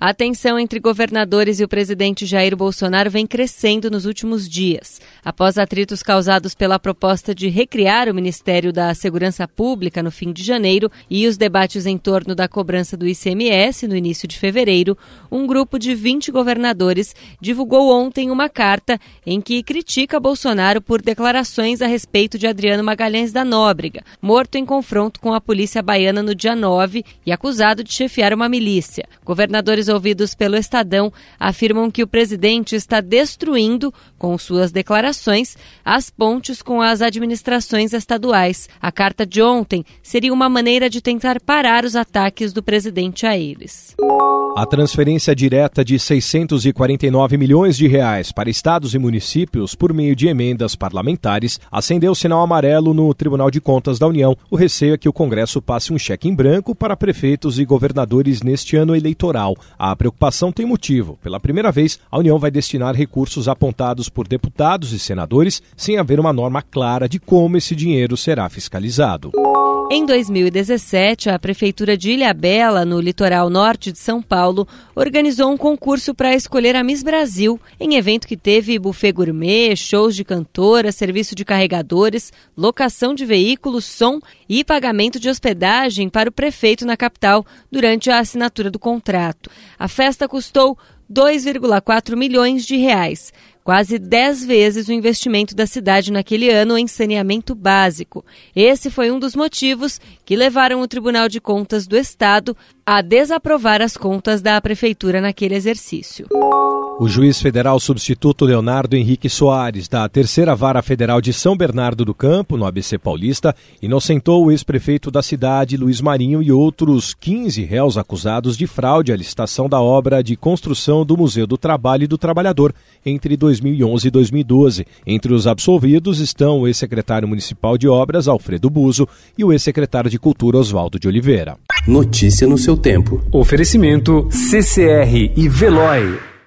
A tensão entre governadores e o presidente Jair Bolsonaro vem crescendo nos últimos dias. Após atritos causados pela proposta de recriar o Ministério da Segurança Pública no fim de janeiro e os debates em torno da cobrança do ICMS no início de fevereiro, um grupo de 20 governadores divulgou ontem uma carta em que critica Bolsonaro por declarações a respeito de Adriano Magalhães da Nóbrega, morto em confronto com a polícia baiana no dia 9 e acusado de chefiar uma milícia. Governadores ouvidos pelo Estadão afirmam que o presidente está destruindo, com suas declarações, as pontes com as administrações estaduais. A carta de ontem seria uma maneira de tentar parar os ataques do presidente a eles. A transferência direta de 649 milhões de reais para estados e municípios por meio de emendas parlamentares acendeu o sinal amarelo no Tribunal de Contas da União. O receio é que o Congresso passe um cheque em branco para prefeitos e governadores neste ano eleitoral. A preocupação tem motivo. Pela primeira vez, a União vai destinar recursos apontados por deputados e senadores sem haver uma norma clara de como esse dinheiro será fiscalizado. Em 2017, a Prefeitura de Ilhabela, no litoral norte de São Paulo, organizou um concurso para escolher a Miss Brasil, em evento que teve buffet gourmet, shows de cantora, serviço de carregadores, locação de veículos, som e pagamento de hospedagem para o prefeito na capital durante a assinatura do contrato. A festa custou 2,4 milhões de reais, quase 10 vezes o investimento da cidade naquele ano em saneamento básico. Esse foi um dos motivos que levaram o Tribunal de Contas do Estado a desaprovar as contas da prefeitura naquele exercício. O juiz federal substituto Leonardo Henrique Soares, da Terceira Vara Federal de São Bernardo do Campo, no ABC Paulista, inocentou o ex-prefeito da cidade, Luiz Marinho, e outros 15 réus acusados de fraude à licitação da obra de construção do Museu do Trabalho e do Trabalhador entre 2011 e 2012. Entre os absolvidos estão o ex-secretário municipal de Obras, Alfredo Buzo, e o ex-secretário de Cultura, Oswaldo de Oliveira. Notícia no seu tempo. Oferecimento CCR e Veloy.